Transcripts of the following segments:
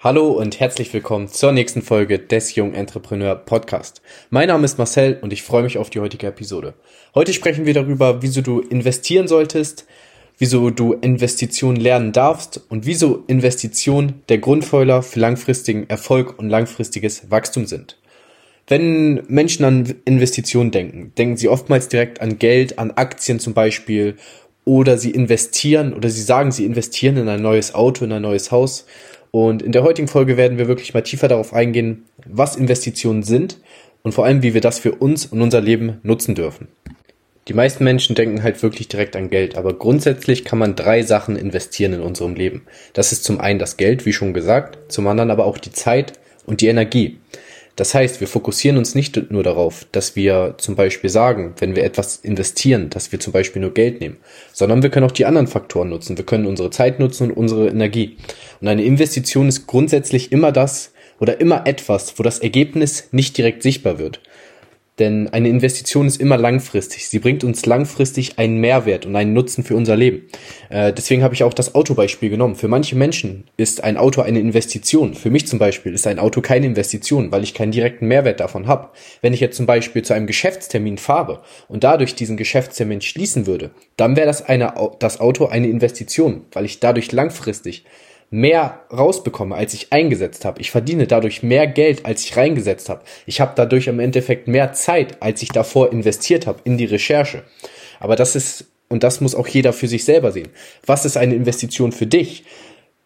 Hallo und herzlich willkommen zur nächsten Folge des Jung Entrepreneur Podcast. Mein Name ist Marcel und ich freue mich auf die heutige Episode. Heute sprechen wir darüber, wieso du investieren solltest, wieso du Investitionen lernen darfst und wieso Investitionen der Grundpfeiler für langfristigen Erfolg und langfristiges Wachstum sind. Wenn Menschen an Investitionen denken, denken sie oftmals direkt an Geld, an Aktien zum Beispiel oder sie investieren oder sie sagen, sie investieren in ein neues Auto, in ein neues Haus und in der heutigen Folge werden wir wirklich mal tiefer darauf eingehen, was Investitionen sind und vor allem, wie wir das für uns und unser Leben nutzen dürfen. Die meisten Menschen denken halt wirklich direkt an Geld, aber grundsätzlich kann man drei Sachen investieren in unserem Leben. Das ist zum einen das Geld, wie schon gesagt, zum anderen aber auch die Zeit und die Energie. Das heißt, wir fokussieren uns nicht nur darauf, dass wir zum Beispiel sagen, wenn wir etwas investieren, dass wir zum Beispiel nur Geld nehmen, sondern wir können auch die anderen Faktoren nutzen. Wir können unsere Zeit nutzen und unsere Energie. Und eine Investition ist grundsätzlich immer das oder immer etwas, wo das Ergebnis nicht direkt sichtbar wird. Denn eine Investition ist immer langfristig. Sie bringt uns langfristig einen Mehrwert und einen Nutzen für unser Leben. Äh, deswegen habe ich auch das Autobeispiel genommen. Für manche Menschen ist ein Auto eine Investition. Für mich zum Beispiel ist ein Auto keine Investition, weil ich keinen direkten Mehrwert davon habe. Wenn ich jetzt zum Beispiel zu einem Geschäftstermin fahre und dadurch diesen Geschäftstermin schließen würde, dann wäre das, das Auto eine Investition, weil ich dadurch langfristig mehr rausbekomme, als ich eingesetzt habe. Ich verdiene dadurch mehr Geld, als ich reingesetzt habe. Ich habe dadurch im Endeffekt mehr Zeit, als ich davor investiert habe in die Recherche. Aber das ist, und das muss auch jeder für sich selber sehen. Was ist eine Investition für dich?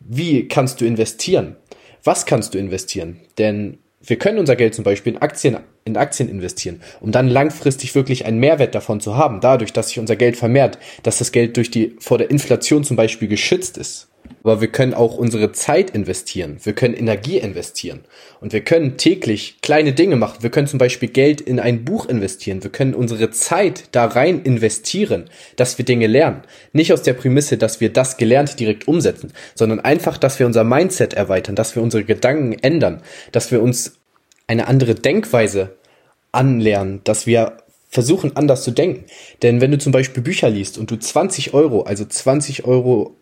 Wie kannst du investieren? Was kannst du investieren? Denn wir können unser Geld zum Beispiel in Aktien, in Aktien investieren, um dann langfristig wirklich einen Mehrwert davon zu haben, dadurch, dass sich unser Geld vermehrt, dass das Geld durch die, vor der Inflation zum Beispiel geschützt ist. Aber wir können auch unsere Zeit investieren. Wir können Energie investieren. Und wir können täglich kleine Dinge machen. Wir können zum Beispiel Geld in ein Buch investieren. Wir können unsere Zeit da rein investieren, dass wir Dinge lernen. Nicht aus der Prämisse, dass wir das Gelernte direkt umsetzen, sondern einfach, dass wir unser Mindset erweitern, dass wir unsere Gedanken ändern, dass wir uns eine andere Denkweise anlernen, dass wir versuchen anders zu denken. Denn wenn du zum Beispiel Bücher liest und du 20 Euro, also 20 Euro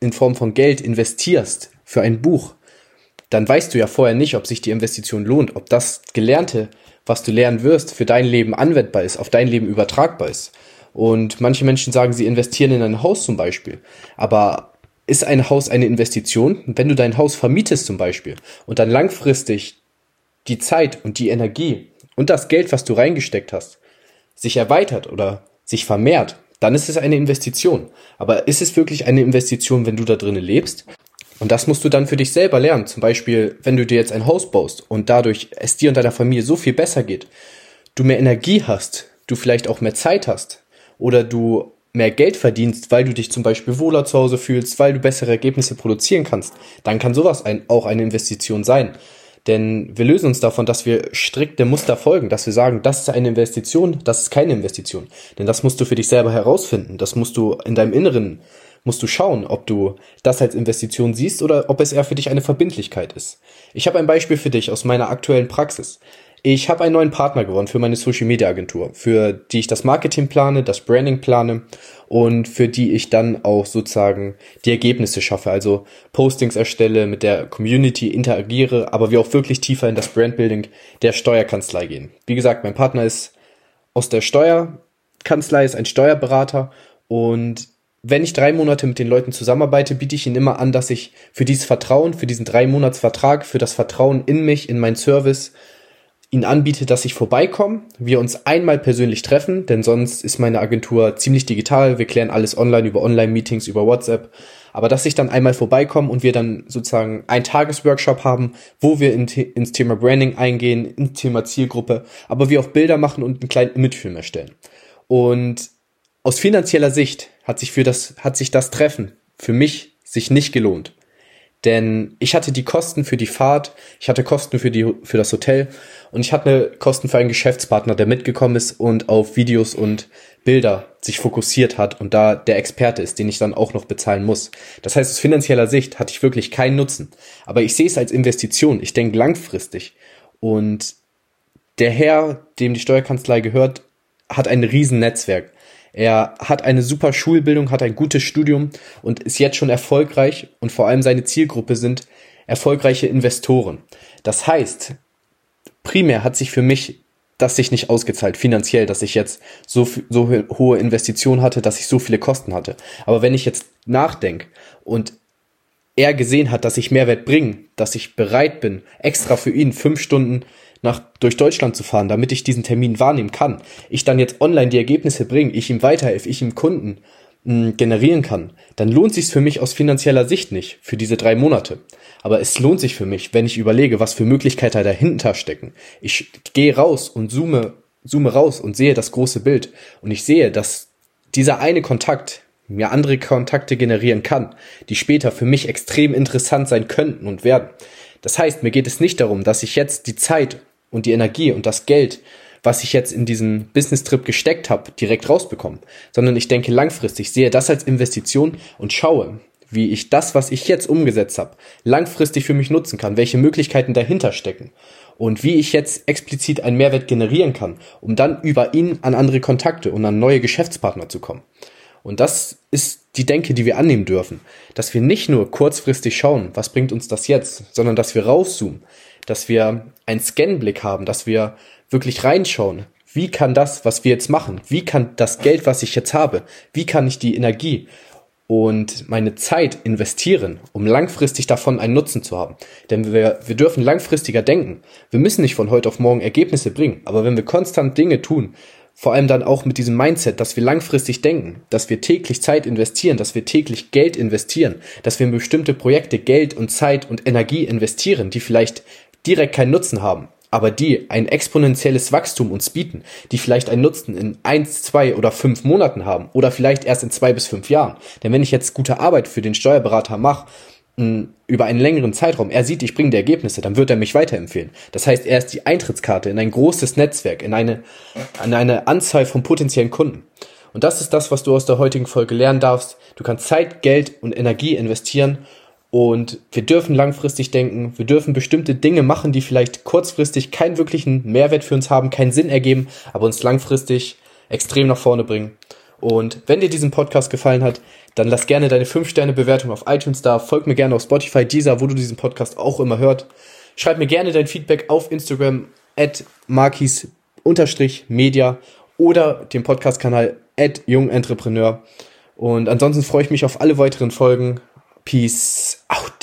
in Form von Geld investierst für ein Buch, dann weißt du ja vorher nicht, ob sich die Investition lohnt, ob das Gelernte, was du lernen wirst, für dein Leben anwendbar ist, auf dein Leben übertragbar ist. Und manche Menschen sagen, sie investieren in ein Haus zum Beispiel. Aber ist ein Haus eine Investition? Wenn du dein Haus vermietest zum Beispiel und dann langfristig die Zeit und die Energie und das Geld, was du reingesteckt hast, sich erweitert oder sich vermehrt, dann ist es eine Investition. Aber ist es wirklich eine Investition, wenn du da drinnen lebst? Und das musst du dann für dich selber lernen. Zum Beispiel, wenn du dir jetzt ein Haus baust und dadurch es dir und deiner Familie so viel besser geht, du mehr Energie hast, du vielleicht auch mehr Zeit hast oder du mehr Geld verdienst, weil du dich zum Beispiel wohler zu Hause fühlst, weil du bessere Ergebnisse produzieren kannst, dann kann sowas ein, auch eine Investition sein. Denn wir lösen uns davon, dass wir strikte Muster folgen, dass wir sagen, das ist eine Investition, das ist keine Investition. Denn das musst du für dich selber herausfinden. Das musst du in deinem Inneren, musst du schauen, ob du das als Investition siehst oder ob es eher für dich eine Verbindlichkeit ist. Ich habe ein Beispiel für dich aus meiner aktuellen Praxis. Ich habe einen neuen Partner gewonnen für meine Social Media Agentur, für die ich das Marketing plane, das Branding plane und für die ich dann auch sozusagen die Ergebnisse schaffe, also Postings erstelle, mit der Community interagiere, aber wir auch wirklich tiefer in das Brandbuilding der Steuerkanzlei gehen. Wie gesagt, mein Partner ist aus der Steuerkanzlei, ist ein Steuerberater und wenn ich drei Monate mit den Leuten zusammenarbeite, biete ich ihnen immer an, dass ich für dieses Vertrauen, für diesen drei Monats Vertrag, für das Vertrauen in mich, in meinen Service, ihnen anbiete, dass ich vorbeikomme, wir uns einmal persönlich treffen, denn sonst ist meine Agentur ziemlich digital. Wir klären alles online über Online-Meetings, über WhatsApp. Aber dass ich dann einmal vorbeikomme und wir dann sozusagen einen Tagesworkshop haben, wo wir in, ins Thema Branding eingehen, ins Thema Zielgruppe, aber wir auch Bilder machen und einen kleinen Imagefilm erstellen. Und aus finanzieller Sicht hat sich für das, hat sich das Treffen für mich sich nicht gelohnt. Denn ich hatte die Kosten für die Fahrt, ich hatte Kosten für, die, für das Hotel und ich hatte Kosten für einen Geschäftspartner, der mitgekommen ist und auf Videos und Bilder sich fokussiert hat und da der Experte ist, den ich dann auch noch bezahlen muss. Das heißt, aus finanzieller Sicht hatte ich wirklich keinen Nutzen. Aber ich sehe es als Investition. Ich denke langfristig. Und der Herr, dem die Steuerkanzlei gehört, hat ein riesen Netzwerk. Er hat eine super Schulbildung, hat ein gutes Studium und ist jetzt schon erfolgreich und vor allem seine Zielgruppe sind erfolgreiche Investoren. Das heißt, primär hat sich für mich das sich nicht ausgezahlt finanziell, dass ich jetzt so, so hohe Investitionen hatte, dass ich so viele Kosten hatte. Aber wenn ich jetzt nachdenke und er gesehen hat, dass ich Mehrwert bringe, dass ich bereit bin, extra für ihn fünf Stunden nach, durch Deutschland zu fahren, damit ich diesen Termin wahrnehmen kann, ich dann jetzt online die Ergebnisse bringe, ich ihm weiterhelfe, ich ihm Kunden mh, generieren kann, dann lohnt sich für mich aus finanzieller Sicht nicht für diese drei Monate. Aber es lohnt sich für mich, wenn ich überlege, was für Möglichkeiten dahinter stecken. Ich gehe raus und zoome, zoome raus und sehe das große Bild. Und ich sehe, dass dieser eine Kontakt mir andere Kontakte generieren kann, die später für mich extrem interessant sein könnten und werden. Das heißt, mir geht es nicht darum, dass ich jetzt die Zeit und die Energie und das Geld, was ich jetzt in diesen Business-Trip gesteckt habe, direkt rausbekomme, sondern ich denke langfristig, sehe das als Investition und schaue, wie ich das, was ich jetzt umgesetzt habe, langfristig für mich nutzen kann, welche Möglichkeiten dahinter stecken und wie ich jetzt explizit einen Mehrwert generieren kann, um dann über ihn an andere Kontakte und an neue Geschäftspartner zu kommen. Und das ist die Denke, die wir annehmen dürfen, dass wir nicht nur kurzfristig schauen, was bringt uns das jetzt, sondern dass wir rauszoomen, dass wir einen Scanblick haben, dass wir wirklich reinschauen, wie kann das, was wir jetzt machen, wie kann das Geld, was ich jetzt habe, wie kann ich die Energie und meine Zeit investieren, um langfristig davon einen Nutzen zu haben. Denn wir, wir dürfen langfristiger denken. Wir müssen nicht von heute auf morgen Ergebnisse bringen, aber wenn wir konstant Dinge tun, vor allem dann auch mit diesem Mindset, dass wir langfristig denken, dass wir täglich Zeit investieren, dass wir täglich Geld investieren, dass wir in bestimmte Projekte Geld und Zeit und Energie investieren, die vielleicht direkt keinen Nutzen haben, aber die ein exponentielles Wachstum uns bieten, die vielleicht einen Nutzen in eins, zwei oder fünf Monaten haben oder vielleicht erst in zwei bis fünf Jahren. Denn wenn ich jetzt gute Arbeit für den Steuerberater mache, über einen längeren Zeitraum, er sieht, ich bringe die Ergebnisse, dann wird er mich weiterempfehlen. Das heißt, er ist die Eintrittskarte in ein großes Netzwerk, in eine, in eine Anzahl von potenziellen Kunden. Und das ist das, was du aus der heutigen Folge lernen darfst. Du kannst Zeit, Geld und Energie investieren und wir dürfen langfristig denken, wir dürfen bestimmte Dinge machen, die vielleicht kurzfristig keinen wirklichen Mehrwert für uns haben, keinen Sinn ergeben, aber uns langfristig extrem nach vorne bringen. Und wenn dir diesen Podcast gefallen hat, dann lass gerne deine 5-Sterne-Bewertung auf iTunes da, folg mir gerne auf Spotify, Deezer, wo du diesen Podcast auch immer hört. Schreib mir gerne dein Feedback auf Instagram at markis-media oder dem Podcast-Kanal at jungentrepreneur. Und ansonsten freue ich mich auf alle weiteren Folgen. Peace out.